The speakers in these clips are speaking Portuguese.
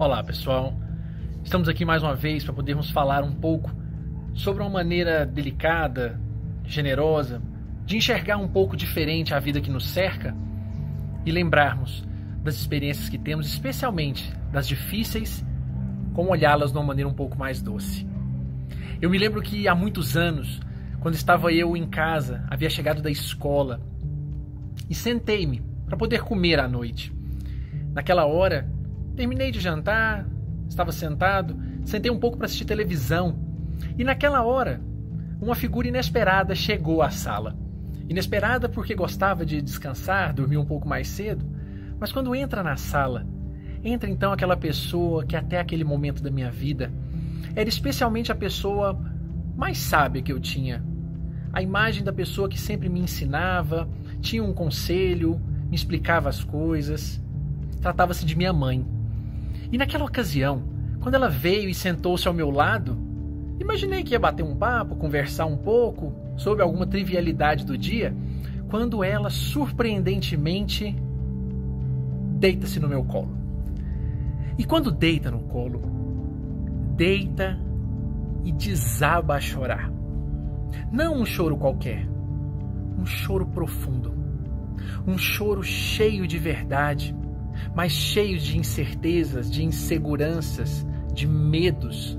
Olá, pessoal. Estamos aqui mais uma vez para podermos falar um pouco sobre uma maneira delicada, generosa, de enxergar um pouco diferente a vida que nos cerca e lembrarmos das experiências que temos, especialmente das difíceis, como olhá-las de uma maneira um pouco mais doce. Eu me lembro que há muitos anos, quando estava eu em casa, havia chegado da escola e sentei-me para poder comer à noite. Naquela hora, Terminei de jantar, estava sentado, sentei um pouco para assistir televisão e naquela hora uma figura inesperada chegou à sala. Inesperada porque gostava de descansar, dormir um pouco mais cedo, mas quando entra na sala, entra então aquela pessoa que até aquele momento da minha vida era especialmente a pessoa mais sábia que eu tinha. A imagem da pessoa que sempre me ensinava, tinha um conselho, me explicava as coisas. Tratava-se de minha mãe. E naquela ocasião, quando ela veio e sentou-se ao meu lado, imaginei que ia bater um papo, conversar um pouco sobre alguma trivialidade do dia, quando ela surpreendentemente deita-se no meu colo. E quando deita no colo, deita e desaba a chorar. Não um choro qualquer, um choro profundo, um choro cheio de verdade, mas cheios de incertezas, de inseguranças, de medos.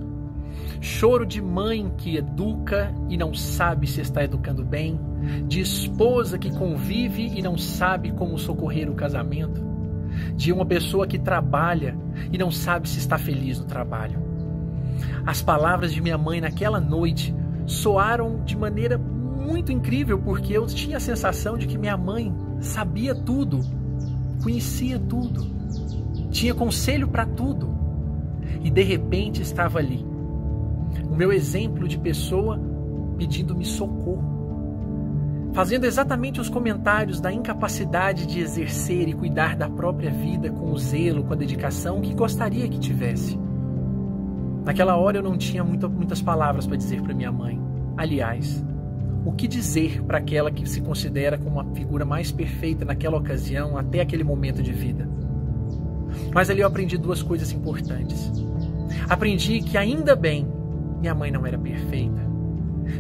Choro de mãe que educa e não sabe se está educando bem, de esposa que convive e não sabe como socorrer o casamento, de uma pessoa que trabalha e não sabe se está feliz no trabalho. As palavras de minha mãe naquela noite soaram de maneira muito incrível porque eu tinha a sensação de que minha mãe sabia tudo conhecia tudo, tinha conselho para tudo e de repente estava ali. O meu exemplo de pessoa pedindo-me socorro, fazendo exatamente os comentários da incapacidade de exercer e cuidar da própria vida com o zelo, com a dedicação que gostaria que tivesse. Naquela hora eu não tinha muitas palavras para dizer para minha mãe. Aliás, o que dizer para aquela que se considera como a figura mais perfeita naquela ocasião, até aquele momento de vida. Mas ali eu aprendi duas coisas importantes. Aprendi que ainda bem minha mãe não era perfeita.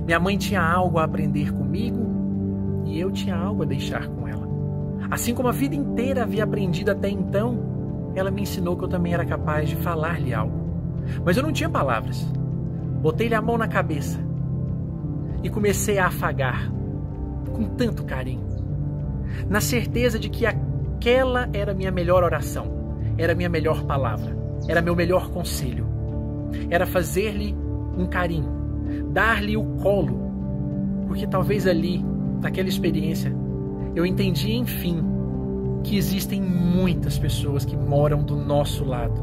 Minha mãe tinha algo a aprender comigo e eu tinha algo a deixar com ela. Assim como a vida inteira havia aprendido até então, ela me ensinou que eu também era capaz de falar-lhe algo. Mas eu não tinha palavras. Botei-lhe a mão na cabeça e comecei a afagar com tanto carinho, na certeza de que aquela era minha melhor oração, era minha melhor palavra, era meu melhor conselho. Era fazer-lhe um carinho, dar-lhe o colo, porque talvez ali, naquela experiência, eu entendi enfim que existem muitas pessoas que moram do nosso lado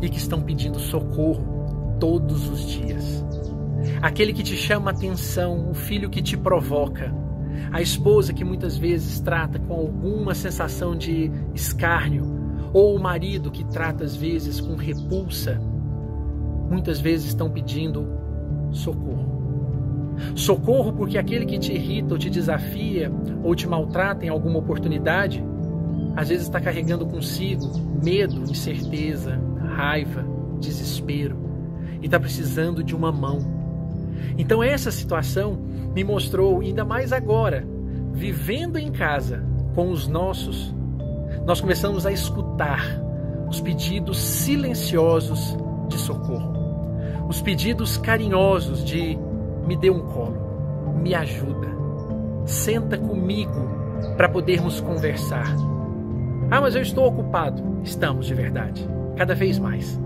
e que estão pedindo socorro todos os dias aquele que te chama atenção, o filho que te provoca, a esposa que muitas vezes trata com alguma sensação de escárnio, ou o marido que trata às vezes com repulsa, muitas vezes estão pedindo socorro. Socorro porque aquele que te irrita ou te desafia ou te maltrata em alguma oportunidade, às vezes está carregando consigo medo, incerteza, raiva, desespero. E está precisando de uma mão então essa situação me mostrou, ainda mais agora, vivendo em casa com os nossos, nós começamos a escutar os pedidos silenciosos de socorro, os pedidos carinhosos de me dê um colo, me ajuda, senta comigo para podermos conversar. Ah, mas eu estou ocupado. Estamos de verdade, cada vez mais.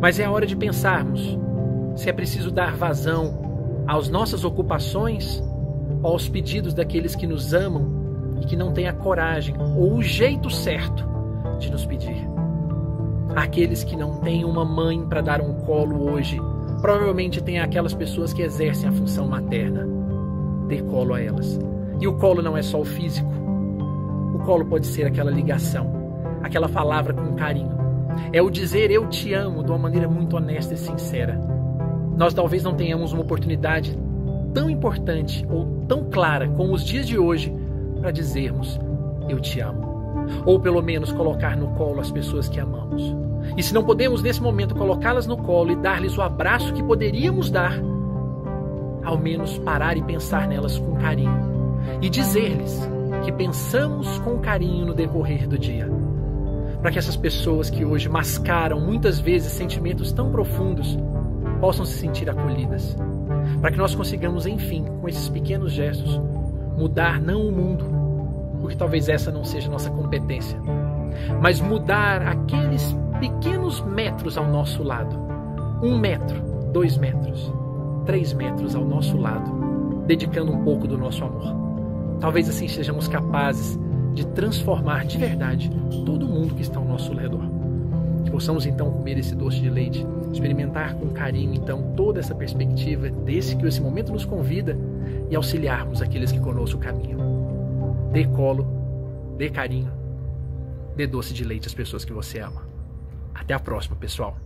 Mas é a hora de pensarmos se é preciso dar vazão às nossas ocupações ou aos pedidos daqueles que nos amam e que não têm a coragem ou o jeito certo de nos pedir. Aqueles que não têm uma mãe para dar um colo hoje, provavelmente tem aquelas pessoas que exercem a função materna. Dê colo a elas. E o colo não é só o físico. O colo pode ser aquela ligação, aquela palavra com carinho. É o dizer eu te amo de uma maneira muito honesta e sincera nós talvez não tenhamos uma oportunidade tão importante ou tão clara como os dias de hoje para dizermos: Eu te amo. ou pelo menos colocar no colo as pessoas que amamos. E se não podemos nesse momento colocá-las no colo e dar-lhes o abraço que poderíamos dar, ao menos parar e pensar nelas com carinho e dizer-lhes que pensamos com carinho no decorrer do dia. Para que essas pessoas que hoje mascaram muitas vezes sentimentos tão profundos possam se sentir acolhidas. Para que nós consigamos, enfim, com esses pequenos gestos, mudar não o mundo, porque talvez essa não seja nossa competência, mas mudar aqueles pequenos metros ao nosso lado. Um metro, dois metros, três metros ao nosso lado, dedicando um pouco do nosso amor. Talvez assim sejamos capazes de transformar de verdade todo mundo que está ao nosso redor. Que possamos então comer esse doce de leite, experimentar com carinho então toda essa perspectiva desse que esse momento nos convida e auxiliarmos aqueles que conosco caminham. Dê colo, dê carinho, dê doce de leite às pessoas que você ama. Até a próxima, pessoal.